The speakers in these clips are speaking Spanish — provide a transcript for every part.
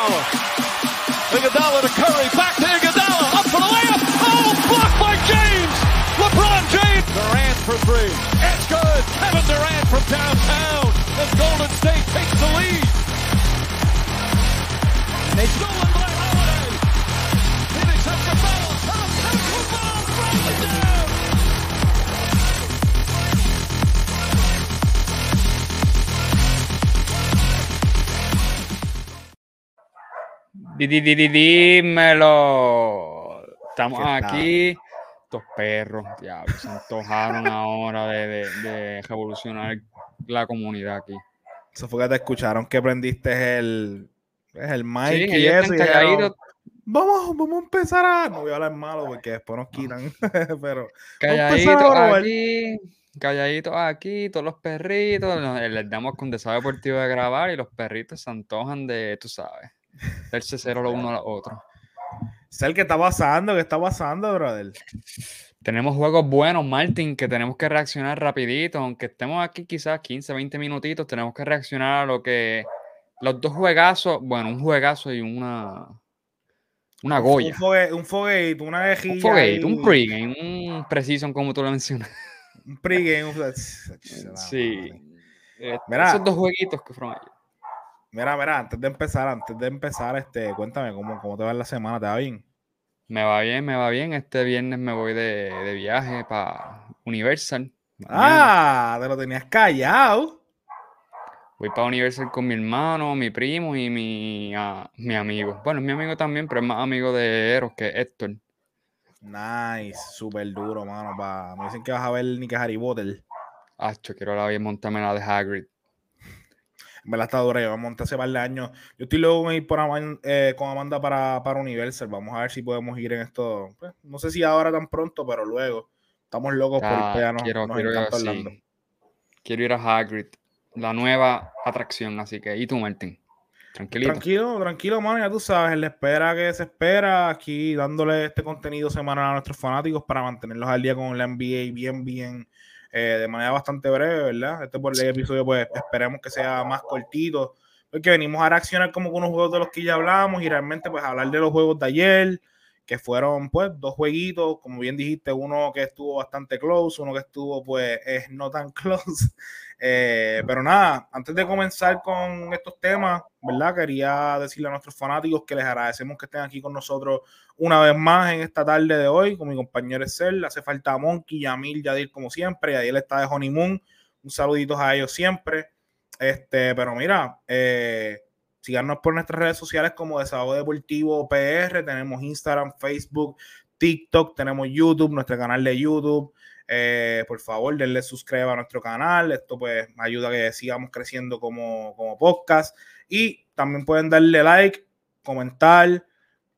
Iguodala to Curry, back to Iguodala, up for the layup. Oh, blocked by James. LeBron James. Durant for three. It's good. Kevin Durant from downtown. And Golden State takes the lead. They stolen by Holiday. Dímelo. Estamos aquí. Estos perros, diablo, se antojaron ahora de, de- de revolucionar la comunidad aquí. Eso fue que te escucharon que prendiste el, es el mic Sí, y eso. y dijeron, vamos, vamos a empezar a. No voy a hablar malo porque después nos quitan. Pero calladitos a robar. aquí, calladitos aquí, todos los perritos. nos- Les damos con deseo deportivo de grabar y los perritos se antojan de, tú sabes, darse cero lo uno a lo otro. Sel, ¿qué está pasando? ¿Qué está pasando, brother? Tenemos juegos buenos, Martin, que tenemos que reaccionar rapidito, aunque estemos aquí quizás 15, 20 minutitos, tenemos que reaccionar a lo que los dos juegazos, bueno, un juegazo y una una Goya. Un, fogue, un fogueito, una vejilla. Un foguete, ahí, un pregame, un precision como tú lo mencionas. Un pregame. un- Sí. Eh, Mira. Esos dos jueguitos que fueron ayer. Mira, mira, antes de empezar, antes de empezar, este, cuéntame cómo, cómo te va en la semana, ¿te va bien? Me va bien, me va bien. Este viernes me voy de, de viaje para Universal. Ah, te lo tenías callado. Voy para Universal con mi hermano, mi primo y mi, ah, mi amigo. Bueno, es mi amigo también, pero es más amigo de Eros que Héctor. Nice, súper duro, mano. Pa. Me dicen que vas a ver ni que Harry Potter. Acho, quiero la bien montarme la de Hagrid. Verdad está dura, monté hace par de años. Yo estoy luego ir por Aman- eh, con Amanda para, para Universal. Vamos a ver si podemos ir en esto. pues, no sé si ahora tan pronto, pero luego. Estamos locos por ir Ah. Nos, quiero, nos quiero, encanta sí. Orlando. Quiero ir a Hagrid, la nueva atracción. Así que, ¿y tú, Martín? Tranquilito. Tranquilo, tranquilo, mano. Ya tú sabes, la espera que se espera. Aquí dándole este contenido semanal a nuestros fanáticos para mantenerlos al día con la NBA bien, bien. Eh, de manera bastante breve, ¿verdad? Este por el episodio, pues esperemos que sea más cortito. Porque venimos a reaccionar como con unos juegos de los que ya hablamos y realmente, pues, hablar de los juegos de ayer, que fueron, pues, dos jueguitos. Como bien dijiste, uno que estuvo bastante close, uno que estuvo, pues, es no tan close. Eh, pero nada, antes de comenzar con estos temas, ¿verdad? Quería decirle a nuestros fanáticos que les agradecemos que estén aquí con nosotros una vez más en esta tarde de hoy, con mi compañero Excel. Hace falta Monkey, Yamil, Yadir, como siempre. Yadil está de Honeymoon. Un saludito a ellos siempre. Este, pero mira, eh, síganos por nuestras redes sociales como Desahogo Deportivo PR. Tenemos Instagram, Facebook, TikTok, tenemos YouTube, nuestro canal de YouTube. Eh, por favor, denle suscribir a nuestro canal. Esto pues ayuda a que sigamos creciendo como, como podcast. Y también pueden darle like, comentar,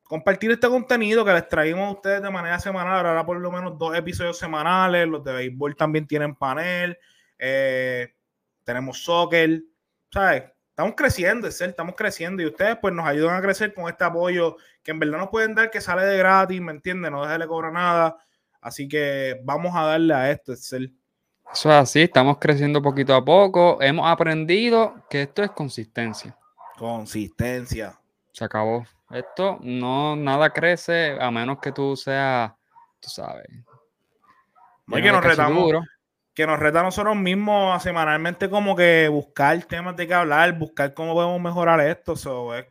compartir este contenido que les traímos a ustedes de manera semanal. Ahora por lo menos dos episodios semanales. Los de béisbol también tienen panel. Eh, tenemos soccer. ¿Sabes? Estamos creciendo, Excel, estamos creciendo y ustedes pues nos ayudan a crecer con este apoyo que en verdad nos pueden dar que sale de gratis, ¿me entienden? No deje le cobra nada. Así que vamos a darle a esto, Excel. Eso es así, estamos creciendo poquito a poco. Hemos aprendido que esto es consistencia. Consistencia. Se acabó. Esto no, nada crece a menos que tú seas, tú sabes. Lleno que nos retamos. cachiduro. Que nos reta a nosotros mismos semanalmente como que buscar temas de qué hablar, buscar cómo podemos mejorar esto. So, es-.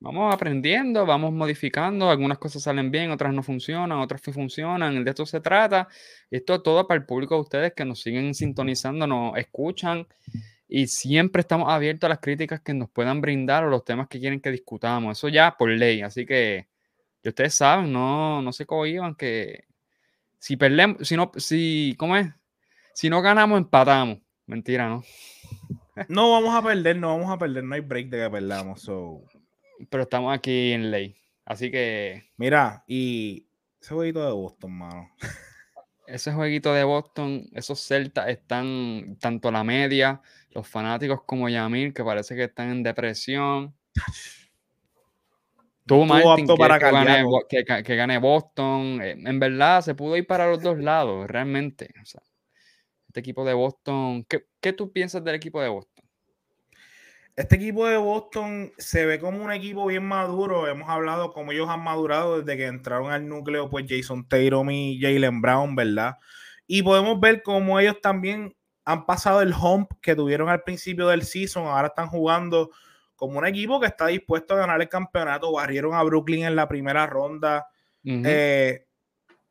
Vamos aprendiendo, vamos modificando. Algunas cosas salen bien, otras no funcionan, otras sí funcionan. De esto se trata. Esto todo para el público de ustedes que nos siguen sintonizando, nos escuchan. Y siempre estamos abiertos a las críticas que nos puedan brindar o los temas que quieren que discutamos. Eso ya por ley. Así que, ustedes saben, no, no se cohiban que si perdemos, si no, si, ¿cómo es? Si no ganamos, empatamos. Mentira, ¿no? No vamos a perder, no vamos a perder, no hay break de que perdamos. So. Pero estamos aquí en ley. Así que Mira, y ese jueguito de Boston, mano. ese jueguito de Boston, esos Celtas están, tanto la media, los fanáticos como Yamil, que parece que están en depresión. Tú, Martin, apto para gane, que, que- que gane Boston. Eh, En verdad, se pudo ir para los dos lados, realmente. O sea, este equipo de Boston, ¿qué, qué tú piensas del equipo de Boston? este equipo de Boston se ve como un equipo bien maduro. Hemos hablado cómo ellos han madurado desde que entraron al núcleo, pues Jason Tatum y Jalen Brown, ¿verdad? Y podemos ver cómo ellos también han pasado el hump que tuvieron al principio del season. Ahora están jugando como un equipo que está dispuesto a ganar el campeonato. Barrieron a Brooklyn en la primera ronda. Eh,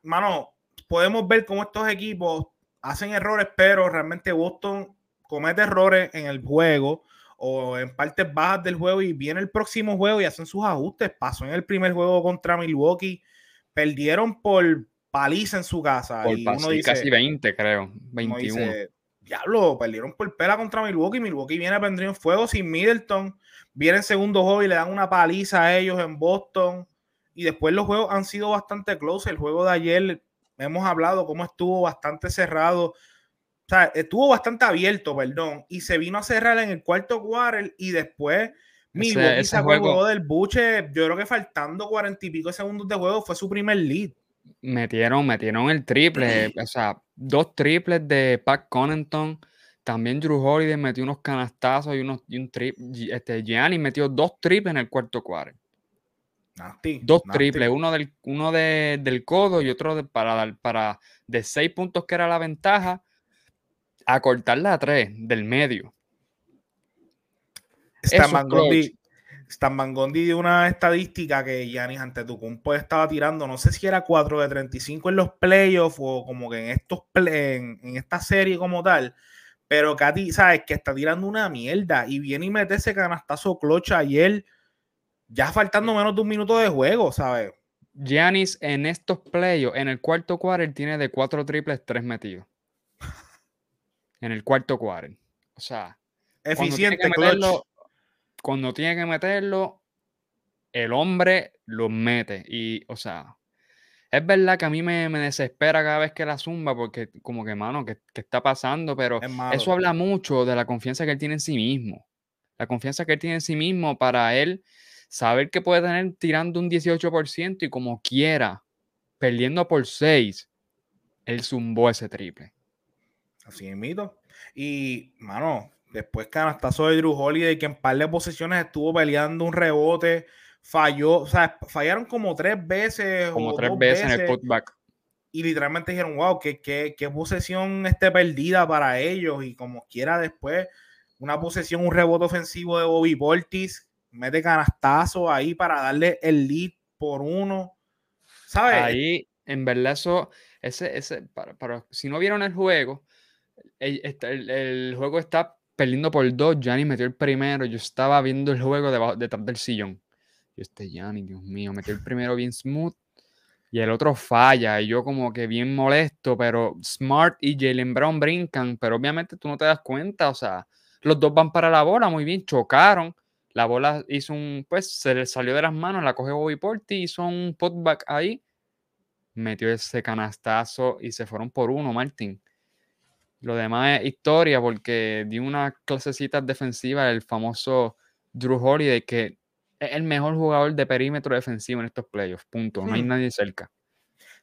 mano, podemos ver cómo estos equipos hacen errores, pero realmente Boston comete errores en el juego o en partes bajas del juego y viene el próximo juego y hacen sus ajustes. Pasó en el primer juego contra Milwaukee, perdieron por paliza en su casa. Por y uno dice, casi 20, creo. 21. Diablo, perdieron por pela contra Milwaukee. Milwaukee viene a prender fuego sin Middleton. Viene en segundo juego y le dan una paliza a ellos en Boston. Y después los juegos han sido bastante close. El juego de ayer hemos hablado cómo estuvo bastante cerrado. O sea, estuvo bastante abierto, perdón, y se vino a cerrar en el cuarto quarter y después Milwaukee sacó el juego del buche. Yo creo que faltando cuarenta y pico segundos de juego fue su primer lead. Metieron, metieron el triple, o sea, dos triples de Pat Connaughton. También Drew Holiday metió unos canastazos y, unos, y un triple. Este, Gianni metió dos triples en el cuarto quarter. Dos triples, uno del, uno del codo y otro de, para, para de seis puntos que era la ventaja a cortarla a tres del medio. Stan Mangondi dio una estadística que Giannis Antetokounmpo estaba tirando, no sé si era 4 de 35 en los playoffs o como que en estos en, esta serie como tal, pero Katy, sabes que está tirando una mierda y viene y mete ese canastazo clutch ayer ya faltando menos de un minuto de juego, ¿sabes? Giannis en estos playoffs, en el cuarto quarter, tiene de cuatro triples, tres metidos en el cuarto cuadro. O sea, eficiente, cuando tiene, que meterlo, el hombre lo mete. Y, o sea, es verdad que a mí me, desespera cada vez que la zumba, porque como que, mano, ¿qué, está pasando? Pero eso habla mucho de la confianza que él tiene en sí mismo. La confianza que él tiene en sí mismo para él saber que puede tener tirando un 18% y como quiera, perdiendo por 6, él zumbó ese triple. Así es mito. Y, mano, después canastazo de Drew Holiday, que en par de posiciones estuvo peleando un rebote, falló, o sea, fallaron como tres veces. Como tres veces, en el putback. Y literalmente dijeron, wow, qué, qué, qué posesión esté perdida para ellos. Y como quiera después, una posesión, un rebote ofensivo de Bobby Portis, mete canastazo ahí para darle el lead por uno. ¿Sabes? Ahí, en verdad, eso, ese, ese, para, para, si no vieron el juego, el, juego está perdiendo por dos. Gianni metió el primero. Yo estaba viendo el juego debajo, detrás del sillón. Y este Gianni, Dios mío, metió el primero bien smooth. Y el otro falla. Y yo como que bien molesto. Pero Smart y Jalen Brown brincan. Pero obviamente tú no te das cuenta. O sea, los dos van para la bola muy bien. Chocaron. La bola hizo un, pues se le salió de las manos. La coge Bobby Porti. Hizo un putback ahí. Metió ese canastazo y se fueron por uno, Martín. Lo demás es historia porque dio una clasecita defensiva el famoso Drew Holiday, que es el mejor jugador de perímetro defensivo en estos playoffs. Punto. No hay nadie cerca.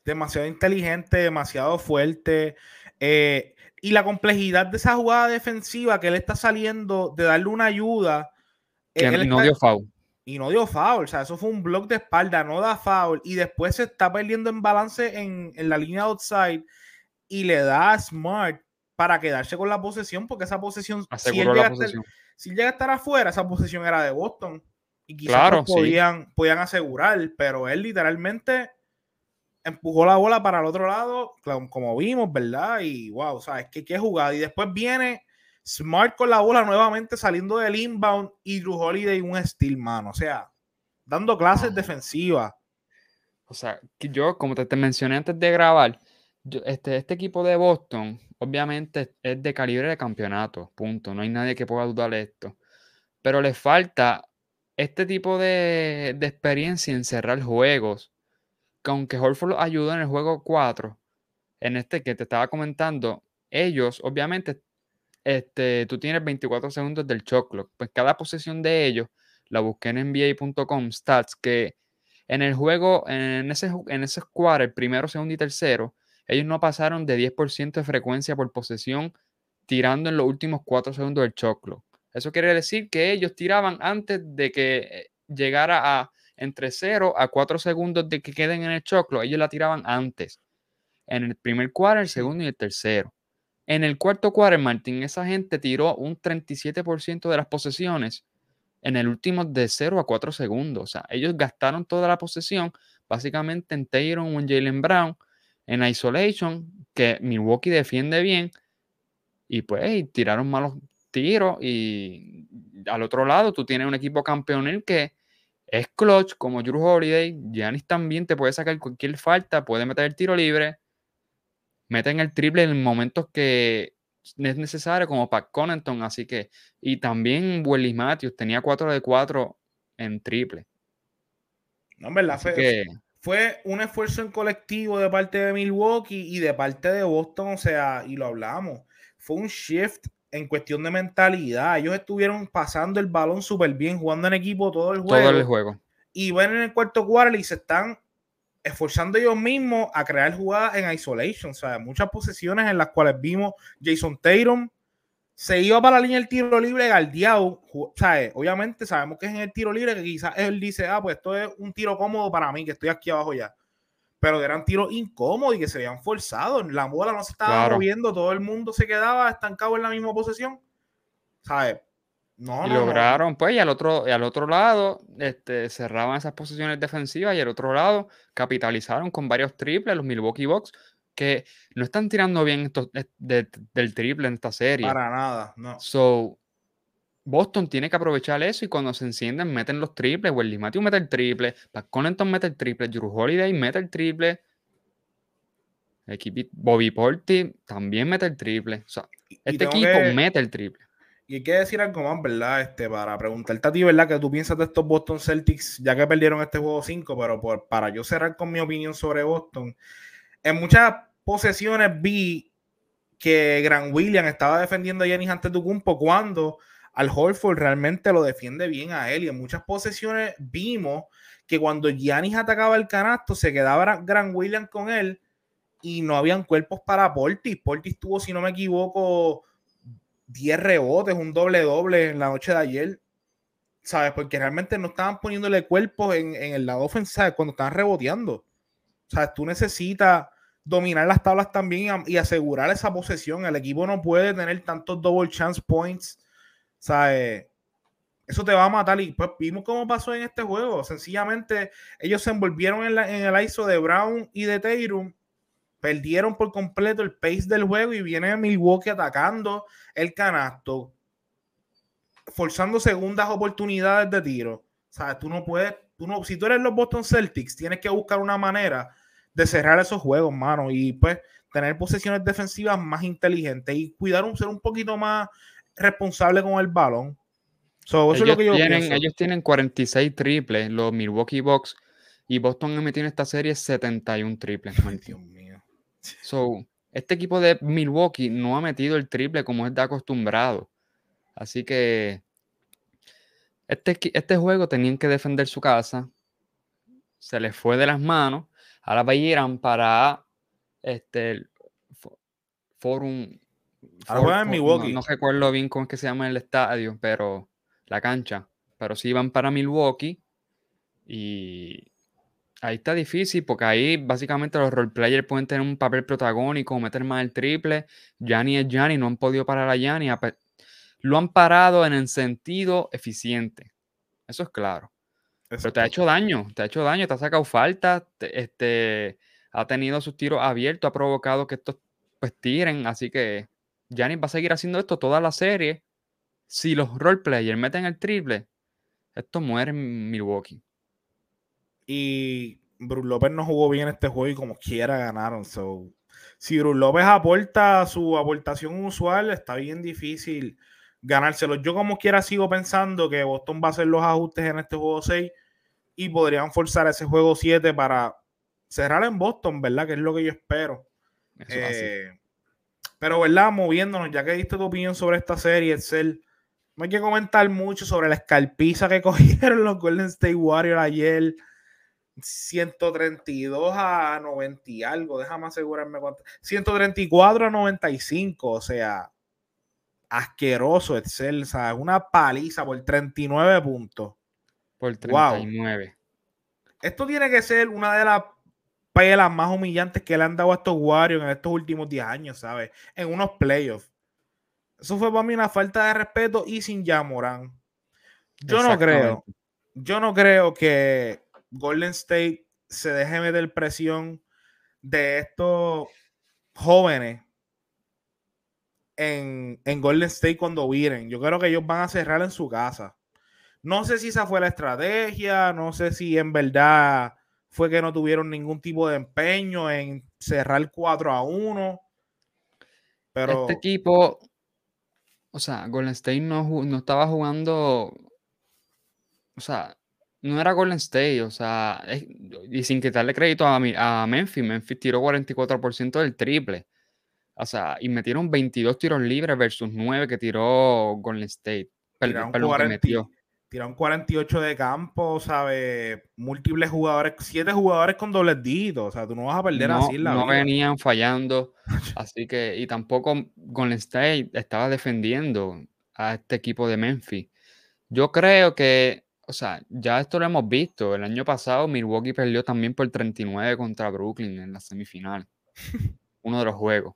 Demasiado inteligente, demasiado fuerte. Eh, y la complejidad de esa jugada defensiva que él está saliendo de darle una ayuda. Que no dio foul. Y no dio foul. O sea, eso fue un block de espalda, no da foul. Y después se está perdiendo en balance en, en la línea outside y le da a Smart para quedarse con la posesión, porque esa posesión, si, llega si llega a estar afuera, esa posesión era de Boston. Y quizás podían, podían asegurar, pero él literalmente empujó la bola para el otro lado, como vimos, ¿verdad? Y wow, ¿sabes qué, qué jugada? Y después viene Smart con la bola nuevamente saliendo del inbound y Drew Holiday un steal, mano. O sea, dando clases defensivas. O sea, yo, como te, mencioné antes de grabar, este, este equipo de Boston obviamente es de calibre de campeonato, punto. No hay nadie que pueda dudar de esto. Pero le falta este tipo de, experiencia en cerrar juegos. Que aunque Horford ayudó en el juego 4, en este que te estaba comentando, ellos, obviamente, este, tú tienes 24 segundos del shot clock. Pues cada posesión de ellos, la busqué en NBA.com stats, que en el juego, en ese, en ese quarter, primero, segundo y tercero, ellos no pasaron de 10% de frecuencia por posesión tirando en los últimos 4 segundos del choclo. Eso quiere decir que ellos tiraban antes de que eh, llegara a entre 0 a 4 segundos de que queden en el choclo. Ellos la tiraban antes. En el primer cuadro, el segundo y el tercero. En el cuarto cuadro, Martín, esa gente tiró un 37% de las posesiones en el último de 0 a 4 segundos. O sea, ellos gastaron toda la posesión básicamente en Taylor o en Jalen Brown en isolation, que Milwaukee defiende bien y pues tiraron malos tiros y al otro lado tú tienes un equipo campeonil que es clutch como Drew Holiday, Giannis también te puede sacar cualquier falta, puede meter el tiro libre, meten el triple en momentos que es necesario como Pat Connaughton, así que y también Willis Matthews tenía 4 de 4 en triple. No, en verdad, fue, fue un esfuerzo en colectivo de parte de Milwaukee y de parte de Boston, o sea, y lo hablamos, fue un shift en cuestión de mentalidad. Ellos estuvieron pasando el balón súper bien, jugando en equipo todo el juego. Todo el juego. Y ven en el cuarto cuarto y se están esforzando ellos mismos a crear jugadas en isolation. O sea, muchas posesiones en las cuales vimos Jason Tatum se iba para la línea del tiro libre galdeado. ¿sabes? Obviamente sabemos que es en el tiro libre que quizás él dice, ah, pues esto es un tiro cómodo para mí, que estoy aquí abajo ya. Pero eran tiros incómodos y que se habían forzado. La bola no se estaba moviendo, todo el mundo se quedaba estancado en la misma posesión. ¿Sabes? No, y lograron, pues, y al otro, y al otro lado, este, cerraban esas posiciones defensivas y al otro lado capitalizaron con varios triples, los Milwaukee Bucks, que no están tirando bien estos, del triple en esta serie. Para nada, no. So, Boston tiene que aprovechar eso y cuando se encienden meten los triples. Welly Matthews mete el triple, Pat Connaughton mete el triple, Drew Holiday mete el triple. Bobby Porti también mete el triple. O sea, este equipo mete el triple. Y que decir algo más, ¿verdad? Este, para preguntarte a ti, ¿verdad? Que tú piensas de estos Boston Celtics, ya que perdieron este juego 5, pero por, para yo cerrar con mi opinión sobre Boston, en muchas posesiones vi que Gran William estaba defendiendo a Giannis Antetokounmpo cuando al Holford realmente lo defiende bien a él y en muchas posesiones vimos que cuando Giannis atacaba el canasto se quedaba Gran William con él y no habían cuerpos para Portis. Portis tuvo, si no me equivoco, 10 rebotes, un doble doble en la noche de ayer. ¿Sabes? Porque realmente no estaban poniéndole cuerpos en, en el lado ofensivo cuando estaban reboteando. ¿Sabes? Tú necesitas dominar las tablas también y, asegurar esa posesión. El equipo no puede tener tantos double chance points. ¿Sabes? Eso te va a matar. Y pues vimos cómo pasó en este juego. Sencillamente, ellos se envolvieron en, en el ISO de Brown y de Tatum. Perdieron por completo el pace del juego y viene Milwaukee atacando el canasto, forzando segundas oportunidades de tiro. ¿Sabes? Tú no puedes, tú no, si tú eres los Boston Celtics, tienes que buscar una manera de cerrar esos juegos, mano, y pues tener posesiones defensivas más inteligentes y cuidar un ser un poquito más responsable con el balón. eso ellos, es lo que yo tienen, ellos tienen 46 triples, los Milwaukee Bucks, y Boston metido en esta serie 71 triples. Dios mío. So, este equipo de Milwaukee no ha metido el triple como es de acostumbrado. Así que este, este juego tenían que defender su casa. Se les fue de las manos. Ahora irán para este el Forum. Ahora en Milwaukee. No, recuerdo bien cómo es que se llama el estadio, pero la cancha. Pero sí van para Milwaukee. Y ahí está difícil porque ahí básicamente los roleplayers pueden tener un papel protagónico, meter más el triple. Yanni es Yanni, no han podido parar a Yanni. Lo han parado en el sentido eficiente. Eso es claro. Pero te ha hecho daño, te ha hecho daño, te ha sacado falta, este, ha tenido sus tiros abiertos, ha provocado que estos pues tiren, así que Giannis va a seguir haciendo esto toda la serie. Si los roleplayers meten el triple, esto muere en Milwaukee. Y Bruce López no jugó bien este juego y como quiera ganaron. So, si Bruce López aporta su aportación usual, está bien difícil ganárselo. Yo como quiera sigo pensando que Boston va a hacer los ajustes en este juego 6 y podrían forzar ese juego 7 para cerrar en Boston, ¿verdad? Que es lo que yo espero. Eh, pero, ¿verdad? Moviéndonos, ya que diste tu opinión sobre esta serie, Excel, no hay que comentar mucho sobre la escalpiza que cogieron los Golden State Warriors ayer. 132 a 90 y algo, déjame asegurarme cuánto. 134 a 95, o sea, asqueroso Excel, sea, una paliza por 39 puntos. Por 39. Esto tiene que ser una de las pelas más humillantes que le han dado a estos Warriors en estos últimos 10 años, ¿sabes? En unos playoffs. Eso fue para mí una falta de respeto y sin ya Morán. Yo no creo, yo no creo que Golden State se deje meter presión de estos jóvenes en, en Golden State cuando vienen. Yo creo que ellos van a cerrar en su casa. No sé si esa fue la estrategia, no sé si en verdad fue que no tuvieron ningún tipo de empeño en cerrar 4 a 1. Pero... Este equipo, o sea, Golden State no, no estaba jugando, o sea, no era Golden State, o sea, y sin quitarle crédito a, a Memphis, Memphis tiró 44% del triple. O sea, y metieron 22 tiros libres versus 9 que tiró Golden State. Perdón, que metió. Tiraron 48 de campo, ¿sabes? Múltiples jugadores, 7 jugadores con dobles dígitos. O sea, tú no vas a perder así la No venían fallando. así que, y tampoco Golden State estaba defendiendo a este equipo de Memphis. Yo creo que, o sea, ya esto lo hemos visto. El año pasado Milwaukee perdió también por 39 contra Brooklyn en la semifinal. Uno de los juegos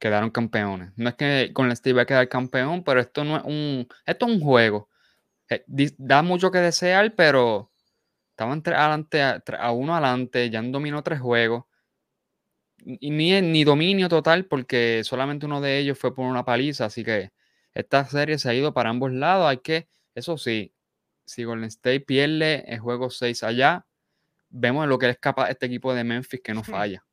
quedaron campeones. No es que con la Steve va a quedar campeón, pero esto no es un, esto es un juego. Eh, da mucho que desear, pero estaban adelante, a, uno adelante, ya han dominado tres juegos. Y ni, ni dominio total, porque solamente uno de ellos fue por una paliza, así que esta serie se ha ido para ambos lados. Hay que, eso sí, si Golden State pierde el juego 6 allá, vemos lo que es capaz este equipo de Memphis que no falla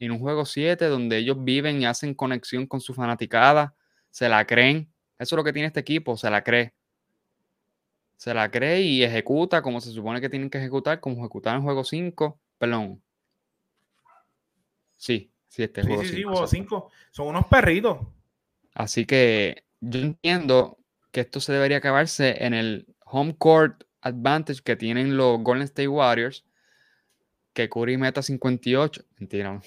en un juego 7 donde ellos viven y hacen conexión con su fanaticada, se la creen. Eso es lo que tiene este equipo, se la cree. Se la cree y ejecuta como se supone que tienen que ejecutar, como ejecutar en juego 5. Perdón. Sí, sí, este juego 5. Sí, 5. Son unos perritos. Así que yo entiendo que esto se debería acabarse en el home court advantage que tienen los Golden State Warriors que Curry meta 58. Mentira.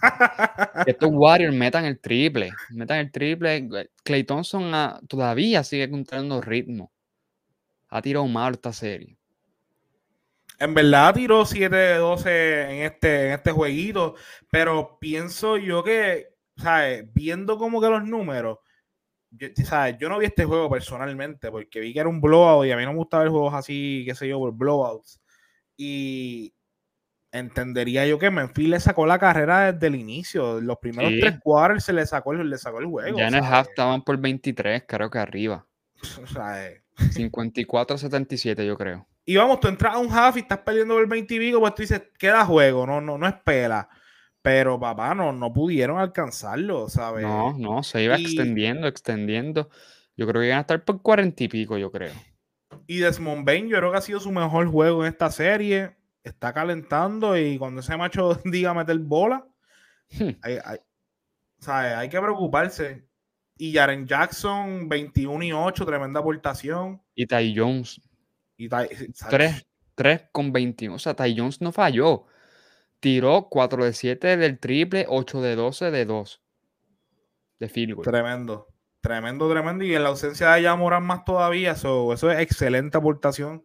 que estos Warriors metan el triple. Metan el triple. Clay Thompson ah, todavía sigue encontrando ritmo. Ha tirado mal esta serie. En verdad tiró 7 de 12 en este, en este jueguito. Pero pienso yo que, ¿sabes? Viendo como que los números. Yo, ¿sabes? yo no vi este juego personalmente porque vi que era un blowout y a mí no me gustaba ver juegos así, qué sé yo, por blowouts. Y entendería yo que Memphis le sacó la carrera desde el inicio. Los primeros tres quarters se le sacó, le sacó el juego. Ya en el half estaban por 23, creo que arriba. O sea, 54-77, yo creo. Y vamos, tú entras a un half y estás perdiendo el 20 y pico, pues tú dices, queda juego, no, no, no es pela. Pero papá, no, no pudieron alcanzarlo, ¿sabes? No, no, se iba extendiendo, extendiendo. Yo creo que iban a estar por 40 y pico, yo creo. Y Desmond Bain, yo creo que ha sido su mejor juego en esta serie está calentando y cuando ese macho diga meter bola, hmm. hay, que preocuparse. Y Jaren Jackson, 21 y 8, tremenda aportación. Y Ty Jones. Y 3, con 21. O sea, Ty Jones no falló. Tiró 4 de 7 del triple, 8 de 12 de 2. De field Tremendo. Tremendo, tremendo. Y en la ausencia de Yamoran más todavía. eso es excelente aportación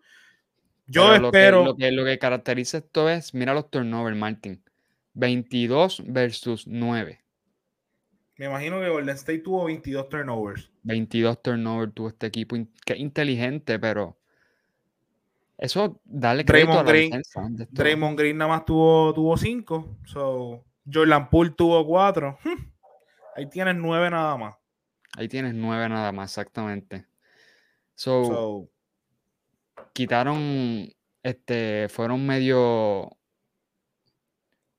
yo espero. Lo que, lo, que, caracteriza esto es, mira los turnovers, Martin. 22 versus 9. Me imagino que Golden State tuvo 22 turnovers. 22 turnovers tuvo este equipo, que inteligente, pero eso dale crédito Draymond a la Green, Draymond Green nada más tuvo, tuvo 5. So, Jordan Poole tuvo 4. Ahí tienes 9 nada más. Ahí tienes 9 nada más, exactamente. so quitaron, este, fueron medio...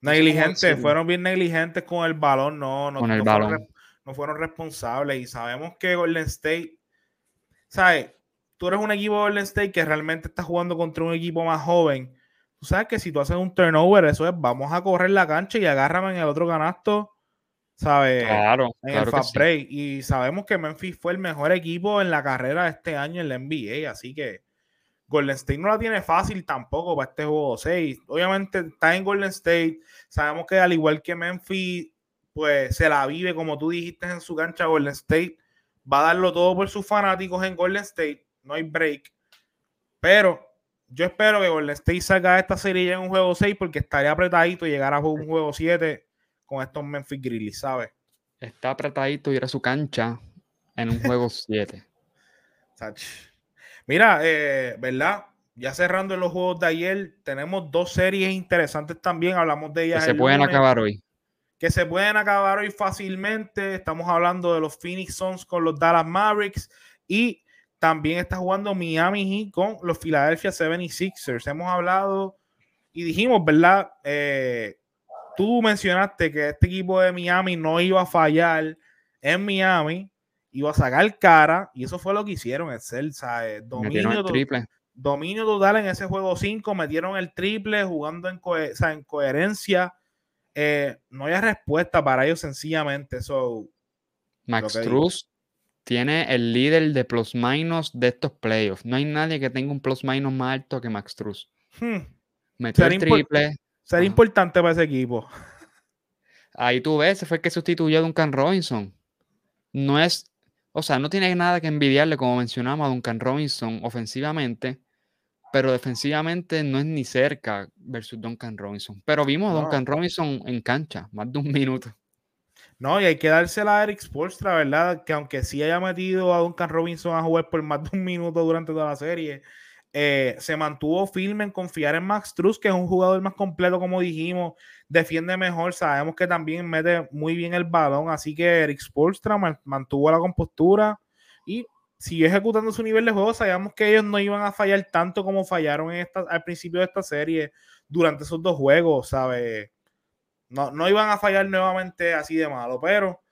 Negligentes, fueron bien negligentes con el balón, no, no, no, Fueron, no fueron responsables y sabemos que Golden State, ¿sabes? Tú eres un equipo de Golden State que realmente está jugando contra un equipo más joven. Tú sabes que si tú haces un turnover, eso es, vamos a correr la cancha y agárrame en el otro canasto, ¿sabes? Claro, en el fast break. Y sabemos que Memphis fue el mejor equipo en la carrera de este año en la NBA, así que Golden State no la tiene fácil tampoco para este juego 6. Obviamente está en Golden State. Sabemos que al igual que Memphis, pues se la vive, como tú dijiste en su cancha, Golden State. Va a darlo todo por sus fanáticos en Golden State. No hay break. Pero yo espero que Golden State salga de esta serie en un juego 6 porque estaría apretadito llegar a un juego 7 con estos Memphis Grizzlies, ¿sabes? Está apretadito ir a su cancha en un juego 7. Mira, eh, ¿verdad? Ya cerrando los juegos de ayer, tenemos dos series interesantes también. Hablamos de ellas. Que se pueden acabar hoy que se pueden acabar hoy fácilmente. Estamos hablando de los Phoenix Suns con los Dallas Mavericks y también está jugando Miami Heat con los Philadelphia 76ers. Hemos hablado y dijimos, ¿verdad? Eh, tú mencionaste que este equipo de Miami no iba a fallar en Miami, iba a sacar cara y eso fue lo que hicieron, el Dominio, triple. dominio total en ese juego 5, metieron el triple jugando en, en coherencia eh, no hay respuesta para ellos sencillamente. So, Max Truss tiene el líder de plus minus de estos playoffs. No hay nadie que tenga un plus minus más alto que Max Truss. Hmm. Metió el triple. Sería importante para ese equipo. Ahí tú ves, fue el que sustituyó a Duncan Robinson. No es, o sea, no tiene nada que envidiarle, como mencionamos, a Duncan Robinson ofensivamente pero defensivamente no es ni cerca versus Duncan Robinson. Pero vimos a Duncan Robinson en cancha, más de un minuto. No, y hay que dársela a Eric Spolstra, ¿verdad? Que aunque sí haya metido a Duncan Robinson a jugar por más de un minuto durante toda la serie, eh, se mantuvo firme en confiar en Max Truss, que es un jugador más completo, como dijimos, defiende mejor, sabemos que también mete muy bien el balón, así que Eric Spolstra mantuvo la compostura y siguió ejecutando su nivel de juego, sabíamos que ellos no iban a fallar tanto como fallaron en esta, al principio de esta serie durante esos dos juegos, ¿sabes? No, no iban a fallar nuevamente así de malo, pero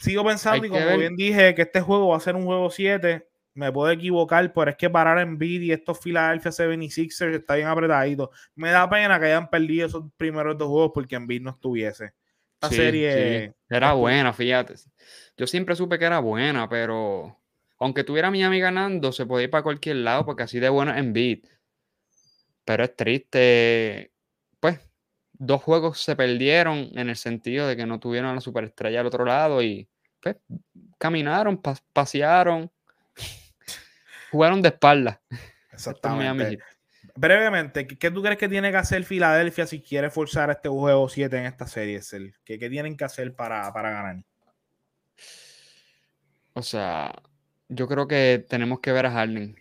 sigo pensando y como bien dije que este juego va a ser un juego 7, me puedo equivocar, pero es que parar en BD y estos Philadelphia 76ers está bien apretadito. Me da pena que hayan perdido esos primeros dos juegos porque en BD no estuviese. Esta serie era buena, fíjate. Yo siempre supe que era buena, pero aunque tuviera Miami ganando, se podía ir para cualquier lado porque así de bueno en beat. Pero es triste. Dos juegos se perdieron en el sentido de que no tuvieron a la superestrella al otro lado y pues, caminaron, pasearon, jugaron de espalda. Exactamente. Brevemente, ¿qué tú crees que tiene que hacer Filadelfia si quiere forzar este juego 7 en esta serie? ¿Qué, ¿Qué, tienen que hacer para, para ganar? O sea, yo creo que tenemos que ver a Harden.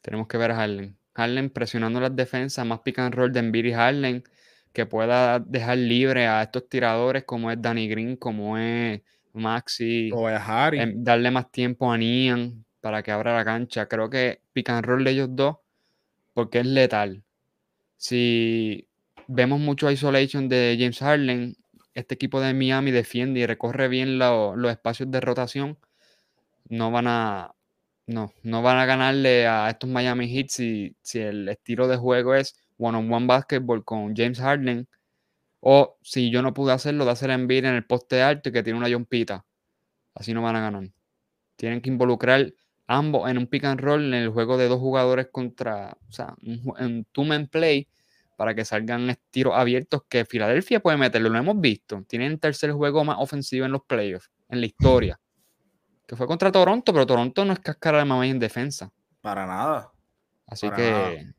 Tenemos que ver a Harden. Harden presionando las defensas, más pick and roll de Embiid y Harden, que pueda dejar libre a estos tiradores como es Danny Green, como es Maxi. O a Harry. Em, darle más tiempo a Nian para que abra la cancha. Creo que pick and roll de ellos dos, porque es letal. Si vemos mucho isolation de James Harden, este equipo de Miami defiende y recorre bien los espacios de rotación, no van a no, no van a ganarle a estos Miami Heat si, si el estilo de juego es one-on-one basketball con James Harden o si yo no pude hacerlo, de hacer envío en el poste alto y que tiene una jumpita. Así no van a ganar. Tienen que involucrar ambos en un pick and roll en el juego de dos jugadores contra, o sea, un, two-man play para que salgan tiros abiertos que Filadelfia puede meterlo, lo hemos visto. Tienen el tercer juego más ofensivo en los playoffs, en la historia. Que fue contra Toronto, pero Toronto no es cáscara de mamá en defensa. Para nada. Así que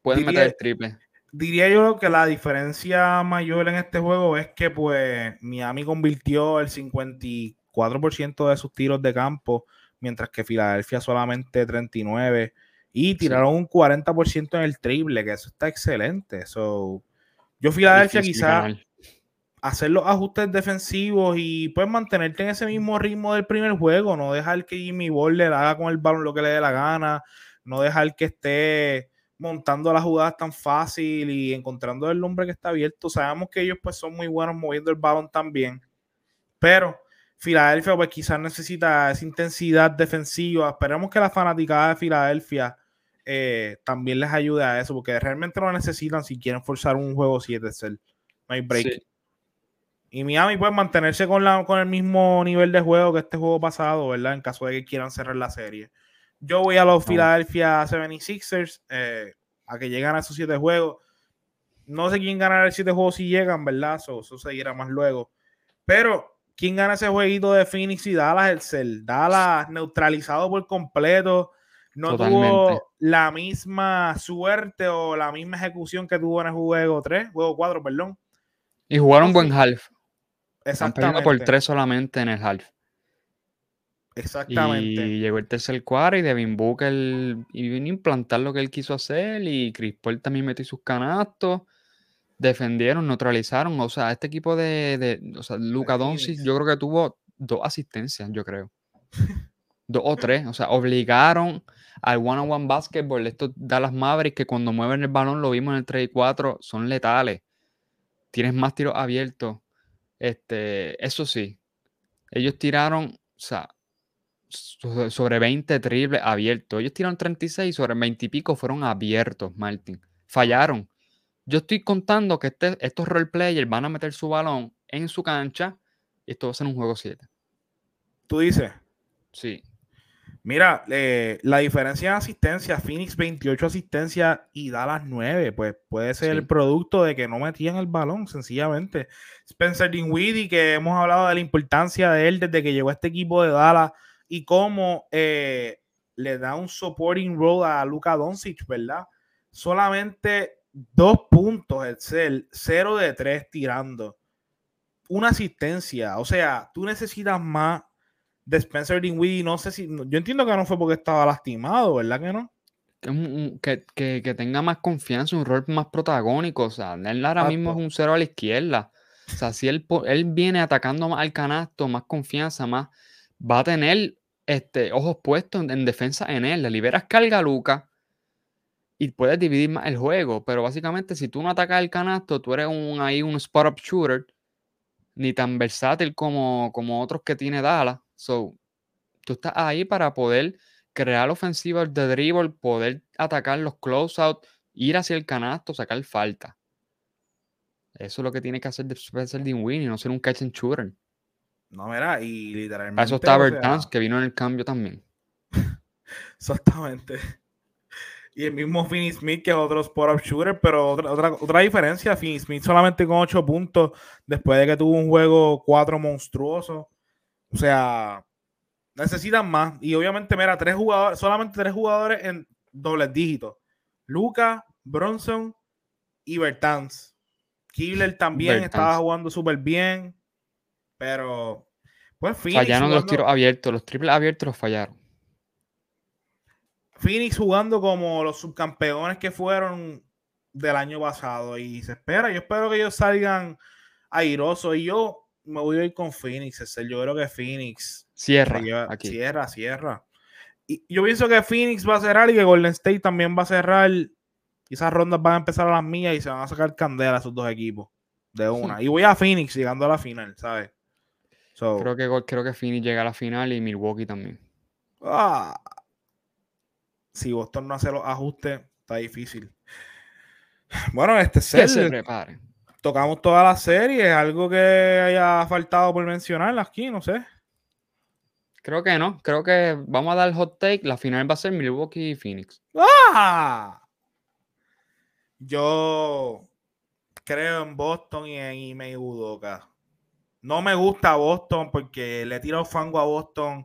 pueden meter el triple. Diría yo que la diferencia mayor en este juego es que pues Miami convirtió el 54% de sus tiros de campo, mientras que Filadelfia solamente 39 y tiraron un 40% en el triple, que eso está excelente. So, yo Filadelfia quizá hacer los ajustes defensivos y pues mantenerte en ese mismo ritmo del primer juego, no dejar que Jimmy Butler haga con el balón lo que le dé la gana, no dejar que esté montando las jugadas tan fácil y encontrando el hombre que está abierto. Sabemos que ellos pues son muy buenos moviendo el balón también, pero Filadelfia pues quizás necesita esa intensidad defensiva. Esperemos que la fanaticada de Filadelfia eh, también les ayude a eso, porque realmente lo necesitan si quieren forzar un juego 7 No hay break. Y Miami puede mantenerse con, la, con el mismo nivel de juego que este juego pasado, ¿verdad? En caso de que quieran cerrar la serie. Yo voy a los Philadelphia 76ers eh, a que lleguen a esos 7 juegos. no sé quién ganará el 7 juegos si llegan, ¿verdad? Eso, eso seguirá más luego. Pero, ¿quién gana ese jueguito de Phoenix y Dallas? El Cell. Dallas neutralizado por completo. No tuvo la misma suerte o la misma ejecución que tuvo en el juego 3, juego 4, perdón. Y jugaron buen half. Exactamente. por 3 solamente en el half. Exactamente. Y llegó el tercer cuadro y Devin Booker y vino a implantar lo que él quiso hacer y Chris Paul también metió sus canastos. Defendieron, neutralizaron. O sea, este equipo de, de o sea, Luca Doncic yo creo que tuvo dos asistencias, yo creo. dos o tres. O sea, obligaron al one-on-one basketball. Estos Dallas Mavericks que cuando mueven el balón, lo vimos en el 3 y 4, son letales. Tienes más tiros abiertos. Este, eso sí, ellos tiraron, o sea, sobre 20 triples abiertos. Ellos tiraron 36 sobre 20 y pico fueron abiertos, Martin. Fallaron. Yo estoy contando que este, estos role players van a meter su balón en su cancha y esto va a ser un juego 7. ¿Tú dices? Sí. Mira, eh, la diferencia en asistencia, Phoenix 28 asistencias y Dallas 9, pues puede ser el producto de que no metían el balón, sencillamente. Spencer Dinwiddie, que hemos hablado de la importancia de él desde que llegó a este equipo de Dallas, y cómo eh, le da un supporting role a Luka Doncic, ¿verdad? Solamente dos puntos, Excel, cero de tres tirando. Una asistencia, o sea, tú necesitas más de Spencer Dinwiddie. No sé si, yo entiendo que no fue porque estaba lastimado, ¿verdad que no? Que, que, tenga más confianza, un rol más protagónico. O sea, él ahora mismo es un cero a la izquierda. O sea, si él, él viene atacando más al canasto, más confianza, más va a tener este, ojos puestos en, defensa en él. Le liberas carga a Luca y puedes dividir más el juego. Pero básicamente, si tú no atacas el canasto, tú eres un, ahí un spot-up shooter, ni tan versátil como, como otros que tiene Dallas. So, tú estás ahí para poder crear ofensivas de dribble, poder atacar los closeout, ir hacia el canasto, sacar falta. Eso es lo que tiene que hacer Spencer Dinwiddie, no ser un catch and shooter. No, mira, y literalmente. eso está Bertans, que vino en el cambio también. Exactamente. Y el mismo Finney Smith, que es otro spot-up shooter, pero otra, otra, otra diferencia, Finney Smith solamente con 8 puntos después de que tuvo un juego 4 monstruoso. O sea, necesitan más. Y obviamente, mira, tres jugadores, solamente tres jugadores en dobles dígitos. Luca, Bronson y Bertans. Kibler también estaba jugando súper bien. Pero, pues Phoenix. Fallaron los tiros abiertos, los triples abiertos los fallaron. Phoenix jugando como los subcampeones que fueron del año pasado y se espera. Yo espero que ellos salgan airosos y yo me voy a ir con Phoenix. Yo creo que Phoenix cierra. aquí. Cierra, cierra. Y yo pienso que Phoenix va a cerrar y que Golden State también va a cerrar. Y esas rondas van a empezar a las mías y se van a sacar candela a esos dos equipos de una. Y voy a Phoenix llegando a la final, ¿sabes? creo, que, creo que Phoenix llega a la final y Milwaukee también. Ah, si Boston no hace los ajustes, está difícil. Bueno, este set, se prepare. Tocamos toda la serie, algo que haya faltado por mencionar aquí, no sé. Creo que no, creo que vamos a dar el hot take. La final va a ser Milwaukee y Phoenix. ¡Ah! Yo creo en Boston y en Ime Udoka. No me gusta Boston porque le tiro fango a Boston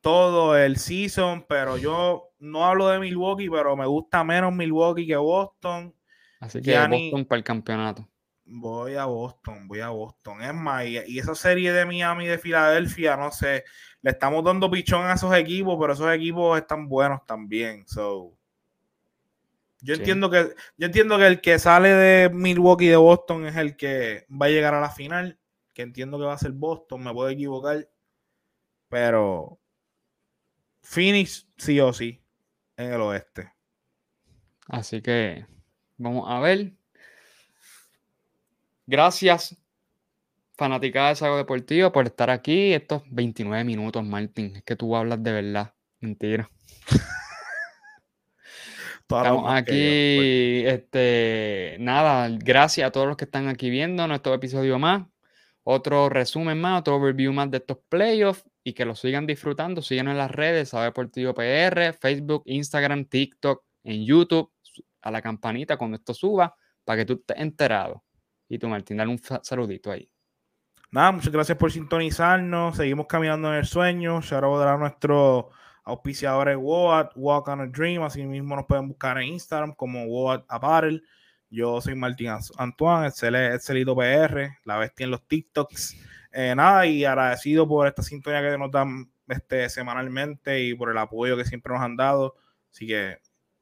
todo el season, pero yo no hablo de Milwaukee, pero me gusta menos Milwaukee que Boston. Así que Boston para el campeonato. Voy a Boston, voy a Boston. Es más, y, esa serie de Miami de Filadelfia, no sé, le estamos dando pichón a esos equipos, pero esos equipos están buenos también. So, yo entiendo que yo entiendo que el que sale de Milwaukee de Boston es el que va a llegar a la final que entiendo que va a ser Boston, me puedo equivocar, pero Phoenix sí o sí en el oeste. Así que vamos a ver. Gracias, fanática de Sago Deportivo, por estar aquí estos 29 minutos, Martín. Es que tú hablas de verdad. Mentira. Estamos aquí, pues. este, nada, gracias a todos los que están aquí viendo nuestro episodio más otro resumen más, otro overview más de estos playoffs y que lo sigan disfrutando. Síganos en las redes, Sabe Deportivo PR, Facebook, Instagram, TikTok, en YouTube, a la campanita cuando esto suba para que tú estés enterado. Y tú, Martín, dale un saludito ahí. Nada, muchas gracias por sintonizarnos. Seguimos caminando en el sueño. Shout a nuestro auspiciadores WOAT, Walk on a Dream. Así mismo nos pueden buscar en Instagram como WOAT Apparel. Yo soy Martín Antoine, el Celito PR, la bestia en los TikToks. Eh, nada, y agradecido por esta sintonía que nos dan este, semanalmente y por el apoyo que siempre nos han dado. Así que,